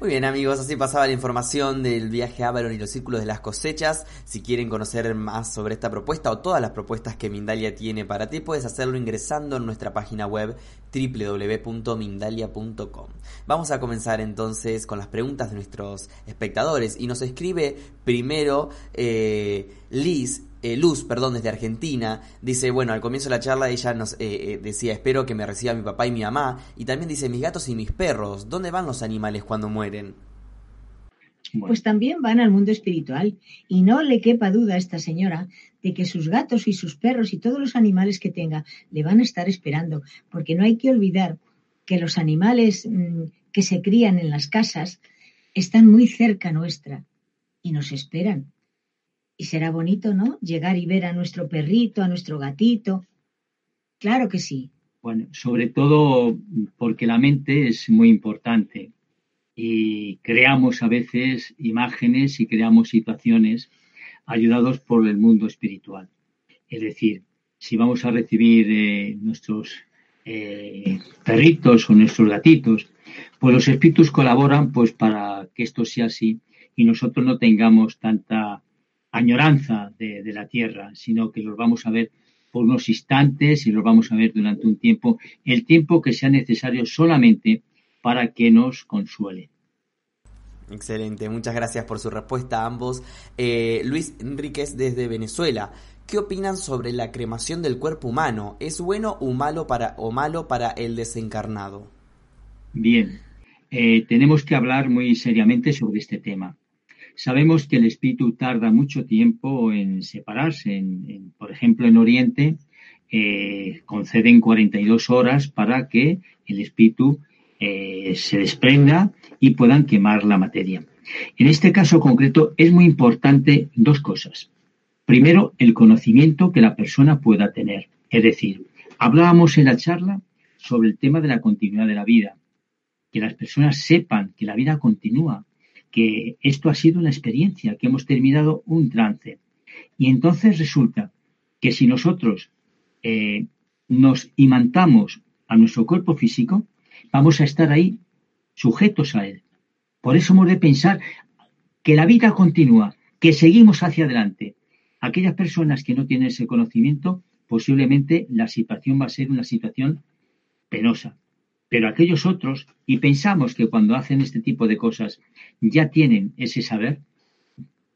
Muy bien amigos, así pasaba la información del viaje a Avalon y los círculos de las cosechas. Si quieren conocer más sobre esta propuesta o todas las propuestas que Mindalia tiene para ti, puedes hacerlo ingresando en nuestra página web www.mindalia.com. Vamos a comenzar entonces con las preguntas de nuestros espectadores y nos escribe primero eh, Liz eh, Luz, perdón, desde Argentina, dice, bueno, al comienzo de la charla ella nos eh, eh, decía, espero que me reciba mi papá y mi mamá, y también dice, mis gatos y mis perros, ¿dónde van los animales cuando mueren? Pues también van al mundo espiritual, y no le quepa duda a esta señora de que sus gatos y sus perros y todos los animales que tenga le van a estar esperando, porque no hay que olvidar que los animales mm, que se crían en las casas están muy cerca nuestra y nos esperan y será bonito, ¿no? Llegar y ver a nuestro perrito, a nuestro gatito. Claro que sí. Bueno, sobre todo porque la mente es muy importante y creamos a veces imágenes y creamos situaciones ayudados por el mundo espiritual. Es decir, si vamos a recibir eh, nuestros eh, perritos o nuestros gatitos, pues los espíritus colaboran pues para que esto sea así y nosotros no tengamos tanta añoranza de, la tierra, sino que los vamos a ver por unos instantes y los vamos a ver durante un tiempo, el tiempo que sea necesario solamente para que nos consuele. Excelente, muchas gracias por su respuesta a ambos. Eh, Luis Enríquez desde Venezuela, ¿qué opinan sobre la cremación del cuerpo humano? ¿Es bueno o malo para, o malo para el desencarnado? Bien, eh, tenemos que hablar muy seriamente sobre este tema. Sabemos que el espíritu tarda mucho tiempo en separarse. por ejemplo, en Oriente eh, conceden 42 horas para que el espíritu eh, se desprenda y puedan quemar la materia. En este caso concreto es muy importante dos cosas. Primero, el conocimiento que la persona pueda tener. Es decir, hablábamos en la charla sobre el tema de la continuidad de la vida, que las personas sepan que la vida continúa, que esto ha sido una experiencia, que hemos terminado un trance. Y entonces resulta que si nosotros eh, nos imantamos a nuestro cuerpo físico, vamos a estar ahí sujetos a él. Por eso hemos de pensar que la vida continúa, que seguimos hacia adelante. Aquellas personas que no tienen ese conocimiento, posiblemente la situación va a ser una situación penosa. Pero aquellos otros, y pensamos que cuando hacen este tipo de cosas ya tienen ese saber,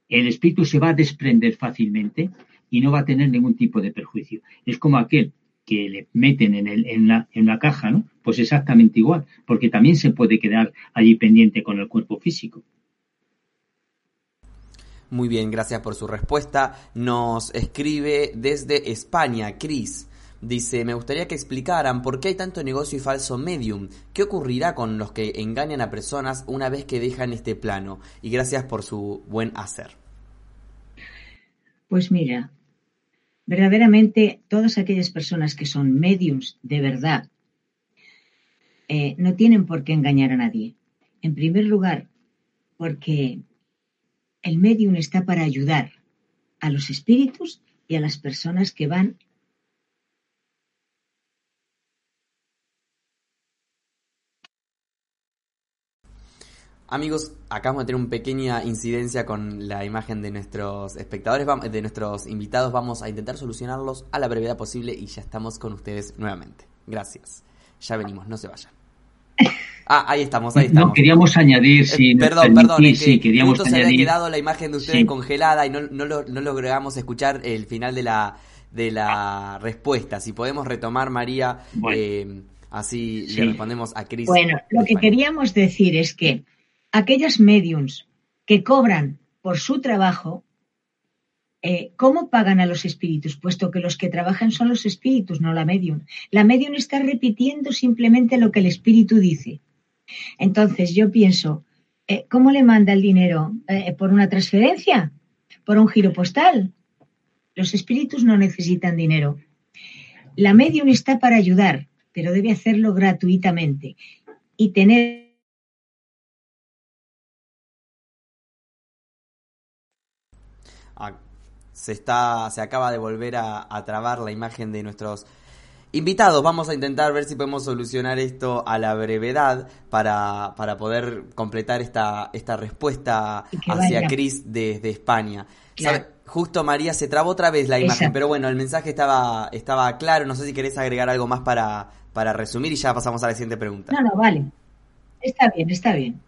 el espíritu se va a desprender fácilmente y no va a tener ningún tipo de perjuicio. Es como aquel que le meten en, el, en, la, en la caja, ¿no? Pues exactamente igual, porque también se puede quedar allí pendiente con el cuerpo físico. Muy bien, gracias por su respuesta. Nos escribe desde España, Cris. Dice, me gustaría que explicaran por qué hay tanto negocio y falso medium. ¿Qué ocurrirá con los que engañan a personas una vez que dejan este plano? Y gracias por su buen hacer. Pues mira, verdaderamente todas aquellas personas que son mediums de verdad eh, no tienen por qué engañar a nadie. En primer lugar, porque el medium está para ayudar a los espíritus y a las personas que van Amigos, acabamos de tener una pequeña incidencia con la imagen de nuestros espectadores, de nuestros invitados. Vamos a intentar solucionarlos a la brevedad posible y ya estamos con ustedes nuevamente. Gracias. Ya venimos, no se vayan. Ah, ahí estamos, ahí estamos. No, queríamos añadir, eh, si Perdón, perdón, sí, queríamos se había quedado la imagen de ustedes congelada y no, no, no logramos escuchar el final de la, de la respuesta. Si podemos retomar, María, eh, así le respondemos a Cris. Bueno, lo que queríamos decir es que aquellas mediums que cobran por su trabajo, eh, ¿cómo pagan a los espíritus? Puesto que los que trabajan son los espíritus, no la medium. La medium está repitiendo simplemente lo que el espíritu dice. Entonces yo pienso, eh, ¿cómo le manda el dinero? Eh, ¿Por una transferencia? ¿Por un giro postal? Los espíritus no necesitan dinero. La medium está para ayudar, pero debe hacerlo gratuitamente y tener se está, se acaba de volver a, trabar la imagen de nuestros invitados. Vamos a intentar ver si podemos solucionar esto a la brevedad para, para poder completar esta, esta respuesta hacia Cris desde España. Justo María se trabó otra vez la imagen, pero bueno, el mensaje estaba, estaba claro. No sé si querés agregar algo más para, para resumir y ya pasamos a la siguiente pregunta. No, no, vale. Está bien, está bien.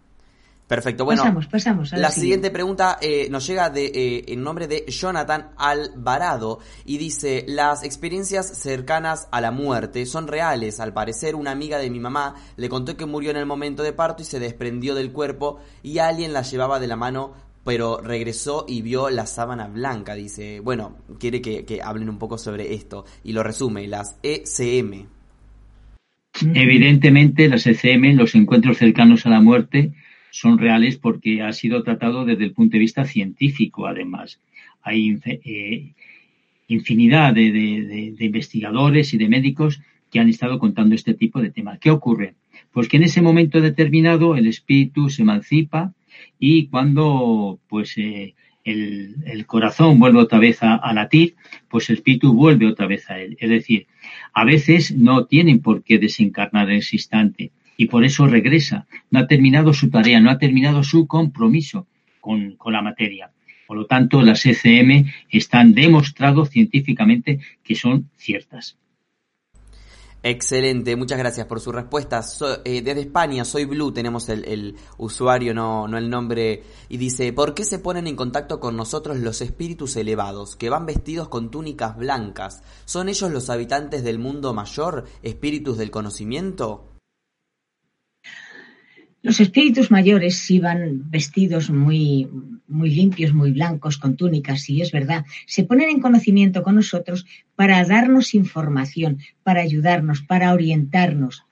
Perfecto. Bueno, pasamos, pasamos la, siguiente, pregunta eh, nos llega de, eh, en nombre de Jonathan Alvarado y dice, las experiencias cercanas a la muerte son reales. Al parecer, una amiga de mi mamá le contó que murió en el momento de parto y se desprendió del cuerpo y alguien la llevaba de la mano pero regresó y vio la sábana blanca, dice. Bueno, quiere que, que hablen un poco sobre esto y lo resume, las ECM. Evidentemente, las ECM, los encuentros cercanos a la muerte, son reales porque ha sido tratado desde el punto de vista científico, además. Hay eh, infinidad de, investigadores y de médicos que han estado contando este tipo de temas. ¿Qué ocurre? Pues que en ese momento determinado el espíritu se emancipa y cuando pues eh, el, corazón vuelve otra vez a, a, latir, pues el espíritu vuelve otra vez a él. Es decir, a veces no tienen por qué desencarnar en ese instante y por eso regresa. No ha terminado su tarea, no ha terminado su compromiso con, la materia. Por lo tanto, las ECM están demostrados científicamente que son ciertas. Excelente, muchas gracias por su respuesta. Eh, desde España, soy Blue, tenemos el, el, usuario, no, no el nombre, y dice, ¿por qué se ponen en contacto con nosotros los espíritus elevados, que van vestidos con túnicas blancas? ¿Son ellos los habitantes del mundo mayor, espíritus del conocimiento? Los espíritus mayores iban vestidos muy, muy limpios, muy blancos, con túnicas, y es verdad, se ponen en conocimiento con nosotros para darnos información, para ayudarnos, para orientarnos.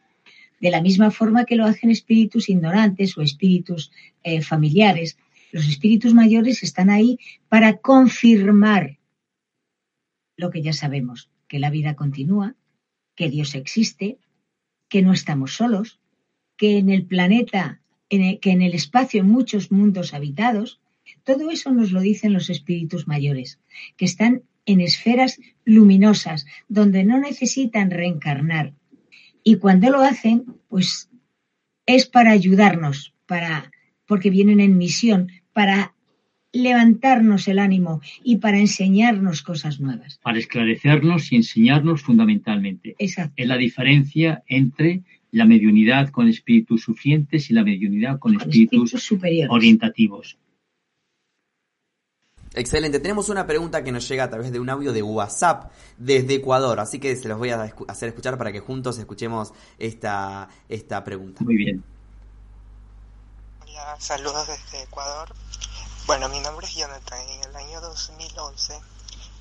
De la misma forma que lo hacen espíritus ignorantes o espíritus eh, familiares, los espíritus mayores están ahí para confirmar lo que ya sabemos, que la vida continúa, que Dios existe, que no estamos solos, que en el planeta, que en el espacio, en muchos mundos habitados, todo eso nos lo dicen los espíritus mayores, que están en esferas luminosas, donde no necesitan reencarnar. Y cuando lo hacen, pues es para ayudarnos, para, porque vienen en misión, para levantarnos el ánimo y para enseñarnos cosas nuevas. Para esclarecernos y enseñarnos fundamentalmente. Exacto. Es la diferencia entre la mediunidad con espíritus sufrientes y la mediunidad con, espíritus, superiores. orientativos. Excelente, tenemos una pregunta que nos llega a través de un audio de WhatsApp desde Ecuador, así que se los voy a hacer escuchar para que juntos escuchemos esta, esta pregunta. Muy bien. saludos desde Ecuador. Bueno, mi nombre es Jonathan. En el año 2011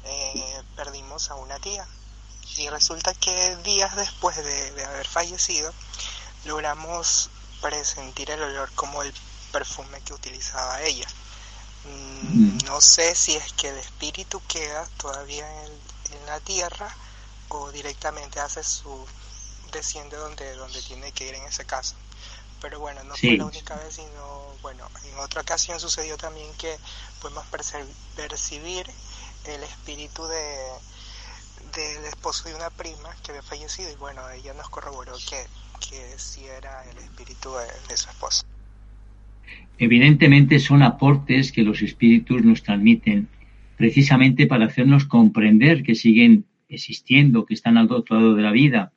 eh, perdimos a una tía y resulta que días después de, de haber fallecido logramos presentir el olor como el perfume que utilizaba ella. Mm, no sé si es que el espíritu queda todavía en, la tierra o directamente hace su desciende donde donde tiene que ir en ese caso. Pero bueno no fue la única vez sino bueno en otra ocasión sucedió también que pudimos percibir el espíritu de del esposo de una prima que había fallecido y bueno ella nos corroboró que que sí era el espíritu de su esposo Evidentemente son aportes que los espíritus nos transmiten precisamente para hacernos comprender que siguen existiendo, que están al otro lado de la vida.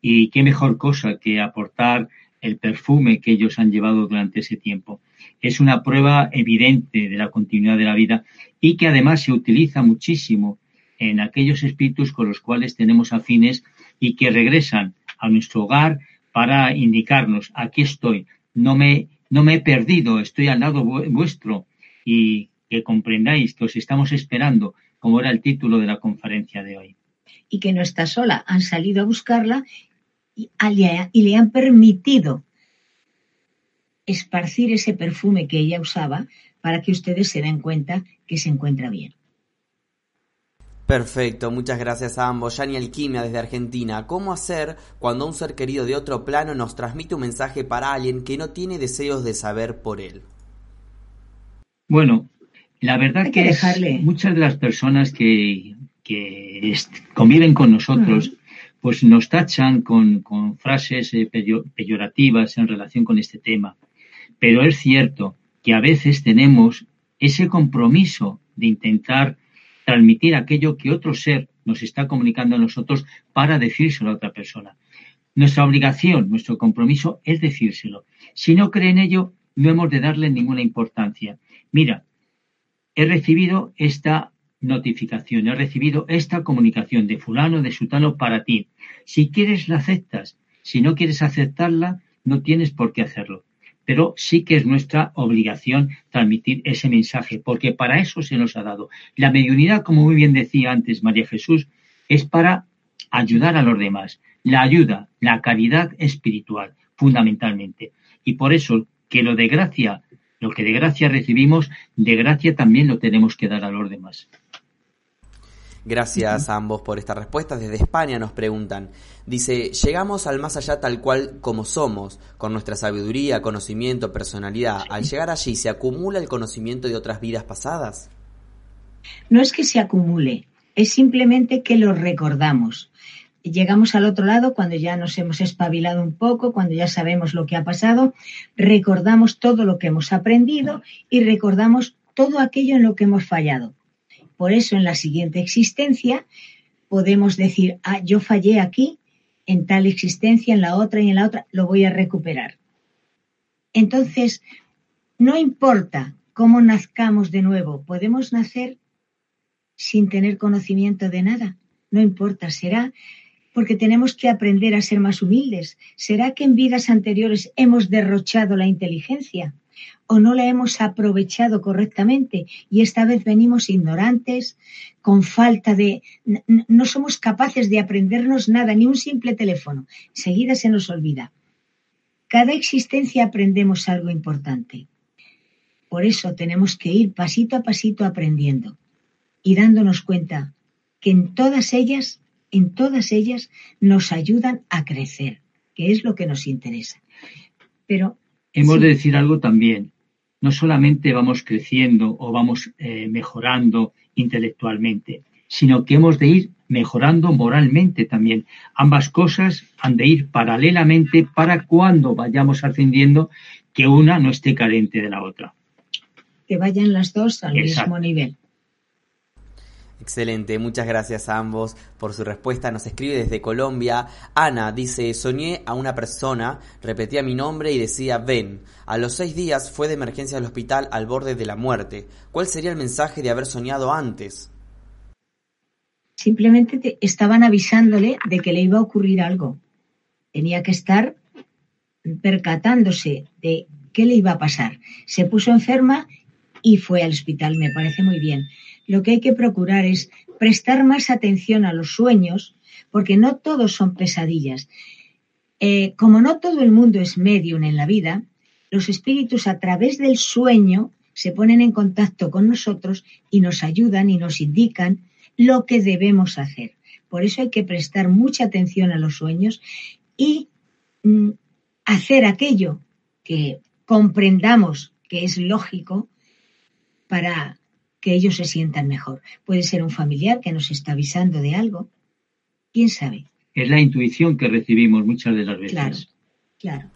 Y qué mejor cosa que aportar el perfume que ellos han llevado durante ese tiempo. Es una prueba evidente de la continuidad de la vida y que además se utiliza muchísimo en aquellos espíritus con los cuales tenemos afines y que regresan a nuestro hogar para indicarnos, aquí estoy, no me no me he perdido, estoy al lado vuestro y que comprendáis que os estamos esperando, como era el título de la conferencia de hoy. Y que no está sola, han salido a buscarla y, y le han permitido esparcir ese perfume que ella usaba para que ustedes se den cuenta que se encuentra bien. Perfecto, muchas gracias a ambos. Yani Alquimia desde Argentina. ¿Cómo hacer cuando un ser querido de otro plano nos transmite un mensaje para alguien que no tiene deseos de saber por él? Bueno, la verdad que, muchas de las personas que, conviven con nosotros, pues nos tachan con, frases eh, peyorativas en relación con este tema. Pero es cierto que a veces tenemos ese compromiso de intentar transmitir aquello que otro ser nos está comunicando a nosotros para decírselo a otra persona. Nuestra obligación, nuestro compromiso es decírselo. Si no cree en ello, no hemos de darle ninguna importancia. Mira, he recibido esta notificación, he recibido esta comunicación de fulano, de sutano para ti. Si quieres, la aceptas. Si no quieres aceptarla, no tienes por qué hacerlo pero sí que es nuestra obligación transmitir ese mensaje, porque para eso se nos ha dado. La mediunidad, como muy bien decía antes María Jesús, es para ayudar a los demás. La ayuda, la caridad espiritual, fundamentalmente. Y por eso que lo de gracia, lo que de gracia recibimos, de gracia también lo tenemos que dar a los demás. Gracias a ambos por esta respuesta. Desde España nos preguntan. Dice, llegamos al más allá tal cual como somos, con nuestra sabiduría, conocimiento, personalidad. Al llegar allí, ¿se acumula el conocimiento de otras vidas pasadas? No es que se acumule, es simplemente que lo recordamos. Llegamos al otro lado cuando ya nos hemos espabilado un poco, cuando ya sabemos lo que ha pasado, recordamos todo lo que hemos aprendido y recordamos todo aquello en lo que hemos fallado por eso en la siguiente existencia podemos decir, ah, yo fallé aquí, en tal existencia, en la otra y en la otra, lo voy a recuperar. Entonces, no importa cómo nazcamos de nuevo, podemos nacer sin tener conocimiento de nada. No importa, será porque tenemos que aprender a ser más humildes. ¿Será que en vidas anteriores hemos derrochado la inteligencia? O no la hemos aprovechado correctamente y esta vez venimos ignorantes, con falta de... no somos capaces de aprendernos nada, ni un simple teléfono. Seguida se nos olvida. Cada existencia aprendemos algo importante. Por eso tenemos que ir pasito a pasito aprendiendo y dándonos cuenta que en todas ellas, en todas ellas nos ayudan a crecer, que es lo que nos interesa. Pero hemos sí. de decir algo también. No solamente vamos creciendo o vamos eh, mejorando intelectualmente, sino que hemos de ir mejorando moralmente también. Ambas cosas han de ir paralelamente para cuando vayamos ascendiendo que una no esté carente de la otra. que vayan las dos al Exacto. mismo nivel. Excelente, muchas gracias a ambos por su respuesta. Nos escribe desde Colombia. Ana dice, soñé a una persona, repetía mi nombre y decía, ven. A los seis días fue de emergencia al hospital al borde de la muerte. ¿Cuál sería el mensaje de haber soñado antes? Simplemente te- estaban avisándole de que le iba a ocurrir algo. Tenía que estar percatándose de qué le iba a pasar. Se puso enferma y fue al hospital. Me parece muy bien. Lo que hay que procurar es prestar más atención a los sueños, porque no todos son pesadillas. Eh, como no todo el mundo es medium en la vida, los espíritus a través del sueño se ponen en contacto con nosotros y nos ayudan y nos indican lo que debemos hacer. Por eso hay que prestar mucha atención a los sueños y mm, hacer aquello que comprendamos que es lógico para que ellos se sientan mejor. Puede ser un familiar que nos está avisando de algo. ¿Quién sabe? Es la intuición que recibimos muchas de las veces. Claro, claro.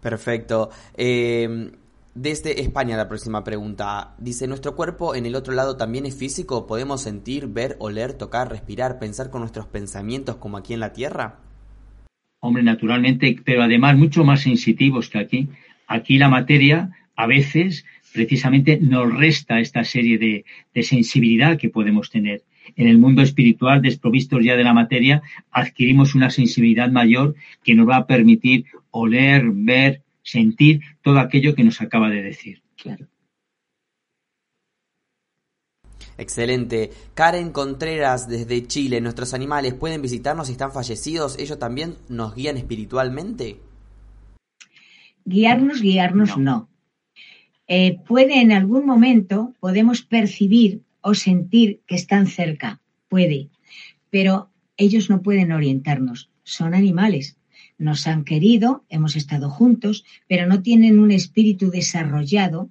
Perfecto. Eh, desde España la próxima pregunta. Dice, ¿nuestro cuerpo en el otro lado también es físico? ¿Podemos sentir, ver, oler, tocar, respirar, pensar con nuestros pensamientos como aquí en la Tierra? Hombre, naturalmente, pero además mucho más sensitivos que aquí. Aquí la materia a veces precisamente nos resta esta serie de, de sensibilidad que podemos tener. En el mundo espiritual, desprovistos ya de la materia, adquirimos una sensibilidad mayor que nos va a permitir oler, ver, sentir todo aquello que nos acaba de decir. Claro. Excelente. Karen Contreras desde Chile. ¿Nuestros animales pueden visitarnos si están fallecidos? ¿Ellos también nos guían espiritualmente? Guiarnos, guiarnos No. no. Eh, puede en algún momento, podemos percibir o sentir que están cerca, puede, pero ellos no pueden orientarnos, son animales. Nos han querido, hemos estado juntos, pero no tienen un espíritu desarrollado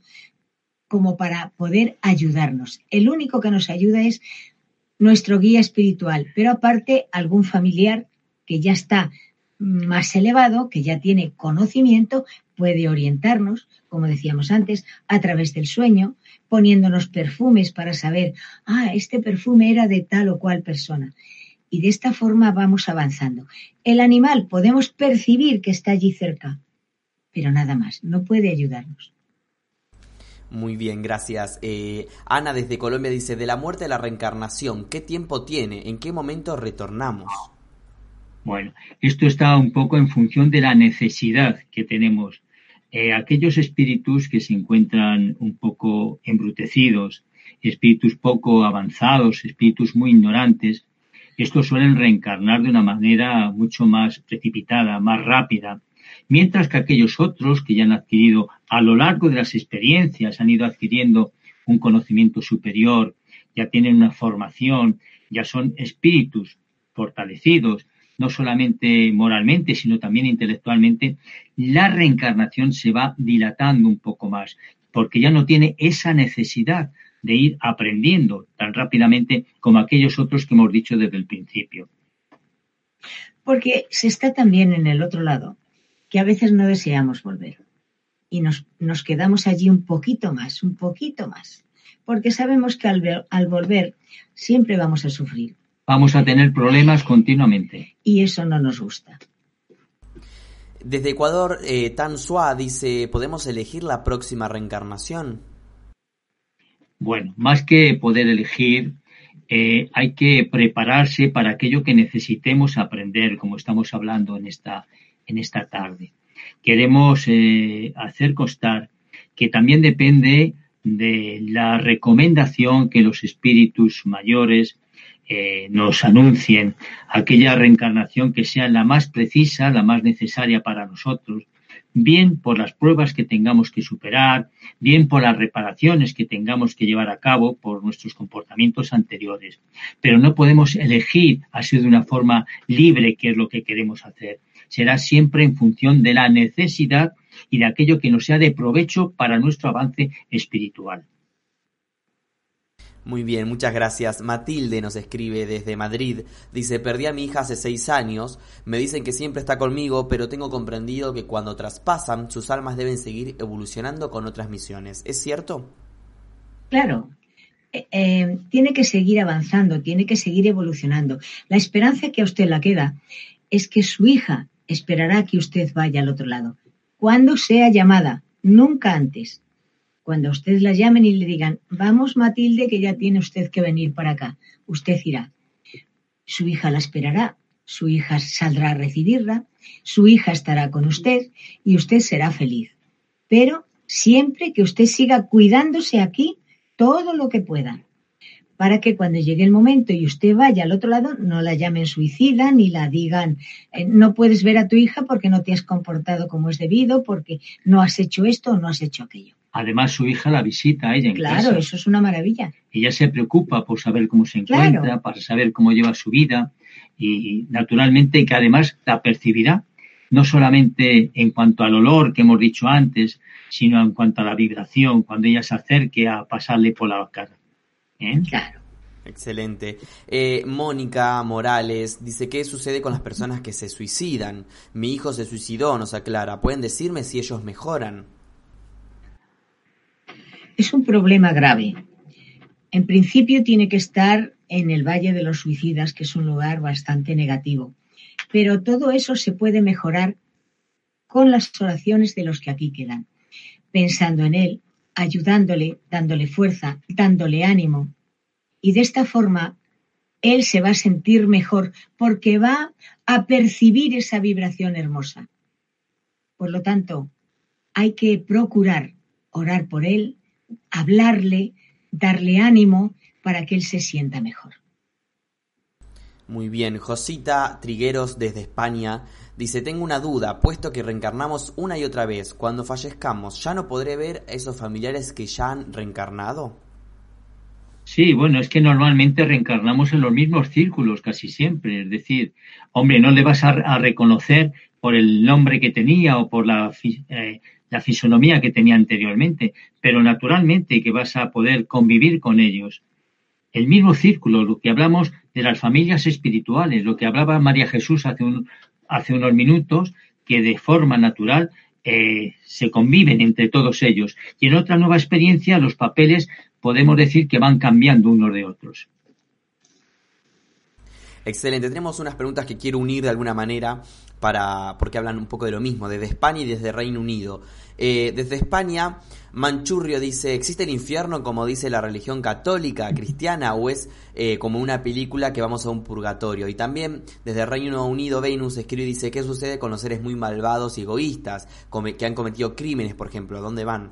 como para poder ayudarnos. El único que nos ayuda es nuestro guía espiritual, pero aparte algún familiar que ya está más elevado, que ya tiene conocimiento, puede orientarnos, como decíamos antes, a través del sueño, poniéndonos perfumes para saber, ah, este perfume era de tal o cual persona. Y de esta forma vamos avanzando. El animal podemos percibir que está allí cerca, pero nada más, no puede ayudarnos. Muy bien, gracias. Eh, Ana desde Colombia dice, de la muerte a la reencarnación, ¿qué tiempo tiene? ¿En qué momento retornamos? Bueno, esto está un poco en función de la necesidad que tenemos. Eh, aquellos espíritus que se encuentran un poco embrutecidos, espíritus poco avanzados, espíritus muy ignorantes, estos suelen reencarnar de una manera mucho más precipitada, más rápida, mientras que aquellos otros que ya han adquirido a lo largo de las experiencias, han ido adquiriendo un conocimiento superior, ya tienen una formación, ya son espíritus fortalecidos, no solamente moralmente, sino también intelectualmente, la reencarnación se va dilatando un poco más, porque ya no tiene esa necesidad de ir aprendiendo tan rápidamente como aquellos otros que hemos dicho desde el principio. Porque se está también en el otro lado, que a veces no deseamos volver. Y nos, nos quedamos allí un poquito más, un poquito más. Porque sabemos que al, al volver siempre vamos a sufrir. Vamos a tener problemas continuamente. Y eso no nos gusta. Desde Ecuador, eh, Tan Sua dice, ¿podemos elegir la próxima reencarnación? Bueno, más que poder elegir, eh, hay que prepararse para aquello que necesitemos aprender, como estamos hablando en esta, en esta tarde. Queremos eh, hacer constar que también depende de la recomendación que los espíritus mayores nos anuncien, aquella reencarnación que sea la más precisa, la más necesaria para nosotros, bien por las pruebas que tengamos que superar, bien por las reparaciones que tengamos que llevar a cabo por nuestros comportamientos anteriores. Pero no podemos elegir así de una forma libre qué es lo que queremos hacer. será siempre en función de la necesidad y de aquello que nos sea de provecho para nuestro avance espiritual. Muy bien, muchas gracias. Matilde nos escribe desde Madrid. Dice, perdí a mi hija hace seis años. Me dicen que siempre está conmigo, pero tengo comprendido que cuando traspasan, sus almas deben seguir evolucionando con otras misiones. ¿Es cierto? Claro. Eh, eh, tiene que seguir avanzando, tiene que seguir evolucionando. La esperanza que a usted la queda es que su hija esperará que usted vaya al otro lado. Cuando sea llamada, nunca antes cuando usted la llamen y le digan, vamos Matilde, que ya tiene usted que venir para acá, usted irá. Su hija la esperará, su hija saldrá a recibirla, su hija estará con usted y usted será feliz. Pero siempre que usted siga cuidándose aquí todo lo que pueda, para que cuando llegue el momento y usted vaya al otro lado, no la llamen suicida ni la digan, eh, no puedes ver a tu hija porque no te has comportado como es debido, porque no has hecho esto o no has hecho aquello. Además, su hija la visita a ella en claro, Claro, eso es una maravilla. Ella se preocupa por saber cómo se encuentra, para saber cómo lleva su vida y, naturalmente, que además la percibirá, no solamente en cuanto al olor que hemos dicho antes, sino en cuanto a la vibración, cuando ella se acerque a pasarle por la cara. ¿Eh? Claro. Excelente. Eh, Mónica Morales dice, ¿qué sucede con las personas que se suicidan? Mi hijo se suicidó, nos aclara. ¿Pueden decirme si ellos mejoran? Es un problema grave. En principio tiene que estar en el Valle de los Suicidas, que es un lugar bastante negativo. Pero todo eso se puede mejorar con las oraciones de los que aquí quedan, pensando en él, ayudándole, dándole fuerza, dándole ánimo. Y de esta forma, él se va a sentir mejor porque va a percibir esa vibración hermosa. Por lo tanto, hay que procurar orar por él, hablarle, darle ánimo para que él se sienta mejor. Muy bien, Josita Trigueros desde España dice, tengo una duda, puesto que reencarnamos una y otra vez, cuando fallezcamos, ¿ya no podré ver a esos familiares que ya han reencarnado? Sí, bueno, es que normalmente reencarnamos en los mismos círculos casi siempre, es decir, hombre, no le vas a, reconocer por el nombre que tenía o por la, eh, la fisonomía que tenía anteriormente, pero naturalmente que vas a poder convivir con ellos. El mismo círculo, lo que hablamos de las familias espirituales, lo que hablaba María Jesús hace, un, hace unos minutos, que de forma natural eh, se conviven entre todos ellos. Y en otra nueva experiencia los papeles podemos decir que van cambiando unos de otros. Excelente, tenemos unas preguntas que quiero unir de alguna manera para porque hablan un poco de lo mismo, desde España y desde Reino Unido. Eh, desde España, Manchurrio dice, ¿existe el infierno como dice la religión católica, cristiana, o es eh, como una película que vamos a un purgatorio? Y también desde Reino Unido, Venus escribe y dice, ¿qué sucede con los seres muy malvados y egoístas que han cometido crímenes, por ejemplo? ¿A dónde van?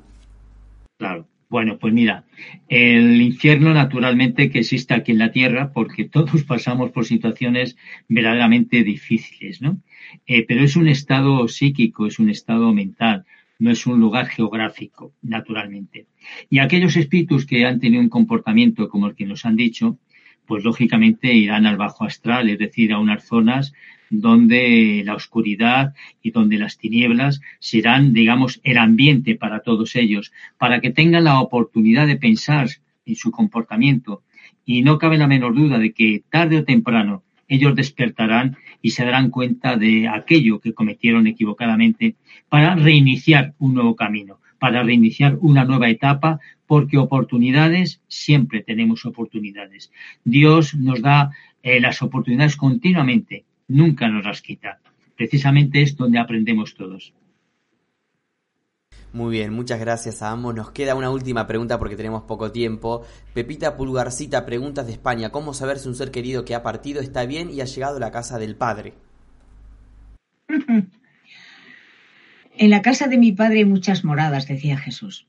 Claro. Bueno, pues mira, el infierno naturalmente que existe aquí en la Tierra, porque todos pasamos por situaciones verdaderamente difíciles, ¿no? Eh, pero es un estado psíquico, es un estado mental, no es un lugar geográfico, naturalmente. Y aquellos espíritus que han tenido un comportamiento como el que nos han dicho, pues lógicamente irán al bajo astral, es decir, a unas zonas donde la oscuridad y donde las tinieblas serán, digamos, el ambiente para todos ellos, para que tengan la oportunidad de pensar en su comportamiento. Y no cabe la menor duda de que tarde o temprano ellos despertarán y se darán cuenta de aquello que cometieron equivocadamente para reiniciar un nuevo camino, para reiniciar una nueva etapa, porque oportunidades, siempre tenemos oportunidades. Dios nos da eh, las oportunidades continuamente, nunca nos las quita. Precisamente es donde aprendemos todos. Muy bien, muchas gracias a ambos. Nos queda una última pregunta porque tenemos poco tiempo. Pepita Pulgarcita, preguntas de España. ¿Cómo saber si un ser querido que ha partido está bien y ha llegado a la casa del Padre? En la casa de mi Padre hay muchas moradas, decía Jesús.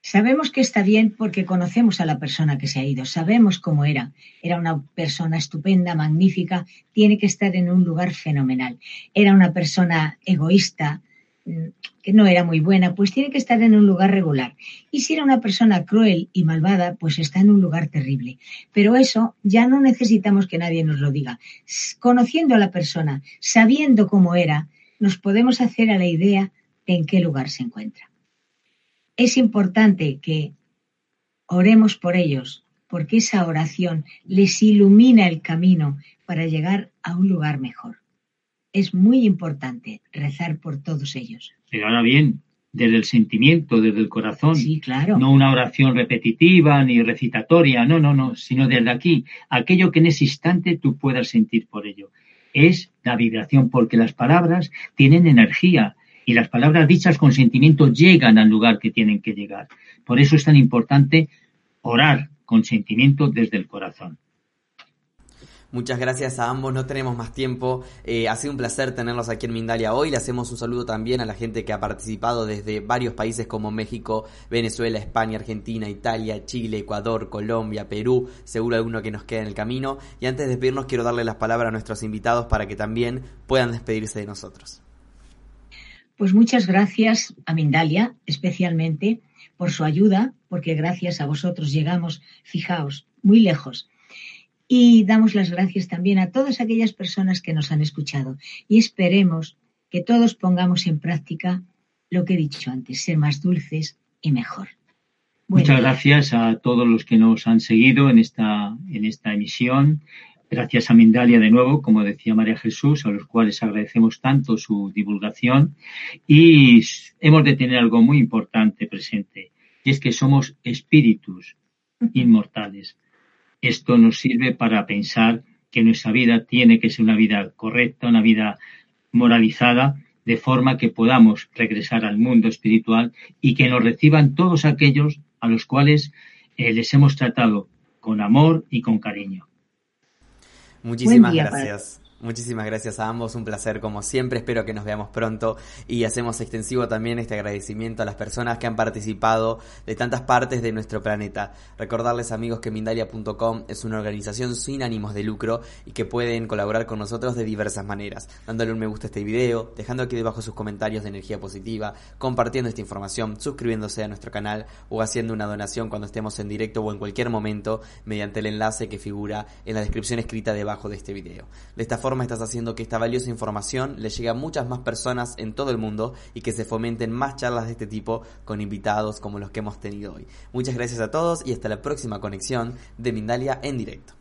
Sabemos que está bien porque conocemos a la persona que se ha ido, sabemos cómo era. Era una persona estupenda, magnífica, tiene que estar en un lugar fenomenal. Era una persona egoísta, que no era muy buena, pues tiene que estar en un lugar regular. Y si era una persona cruel y malvada, pues está en un lugar terrible. Pero eso ya no necesitamos que nadie nos lo diga. Conociendo a la persona, sabiendo cómo era, nos podemos hacer a la idea de en qué lugar se encuentra. Es importante que oremos por ellos, porque esa oración les ilumina el camino para llegar a un lugar mejor. Es muy importante rezar por todos ellos. Pero ahora bien, desde el sentimiento, desde el corazón. Sí, claro. No una oración repetitiva ni recitatoria, no, no, no, sino desde aquí, aquello que en ese instante tú puedas sentir por ello. Es la vibración, porque las palabras tienen energía y las palabras dichas con sentimiento llegan al lugar que tienen que llegar. Por eso es tan importante orar con sentimiento desde el corazón. Muchas gracias a ambos, no tenemos más tiempo. Eh, ha sido un placer tenerlos aquí en Mindalia hoy. Le hacemos un saludo también a la gente que ha participado desde varios países como México, Venezuela, España, Argentina, Italia, Chile, Ecuador, Colombia, Perú, seguro alguno que nos queda en el camino. Y antes de despedirnos quiero darle las palabras a nuestros invitados para que también puedan despedirse de nosotros. Pues muchas gracias a Mindalia, especialmente por su ayuda, porque gracias a vosotros llegamos, fijaos, muy lejos. Y damos las gracias también a todas aquellas personas que nos han escuchado. Y esperemos que todos pongamos en práctica lo que he dicho antes, ser más dulces y mejor. Muchas gracias a todos los que nos han seguido en esta, en esta emisión. Gracias a Mindalia de nuevo, como decía María Jesús, a los cuales agradecemos tanto su divulgación. Y hemos de tener algo muy importante presente, y es que somos espíritus inmortales. Esto nos sirve para pensar que nuestra vida tiene que ser una vida correcta, una vida moralizada, de forma que podamos regresar al mundo espiritual y que nos reciban todos aquellos a los cuales eh, les hemos tratado con amor y con cariño. Muchísimas gracias. Muchísimas gracias a ambos, un placer como siempre, espero que nos veamos pronto y hacemos extensivo también este agradecimiento a las personas que han participado de tantas partes de nuestro planeta. Recordarles amigos que Mindalia.com es una organización sin ánimos de lucro y que pueden colaborar con nosotros de diversas maneras, dándole un me gusta a este video, dejando aquí debajo sus comentarios de energía positiva, compartiendo esta información, suscribiéndose a nuestro canal o haciendo una donación cuando estemos en directo o en cualquier momento mediante el enlace que figura en la descripción escrita debajo de este video. De esta estás haciendo que esta valiosa información le llegue a muchas más personas en todo el mundo y que se fomenten más charlas de este tipo con invitados como los que hemos tenido hoy. Muchas gracias a todos y hasta la próxima conexión de Mindalia en directo.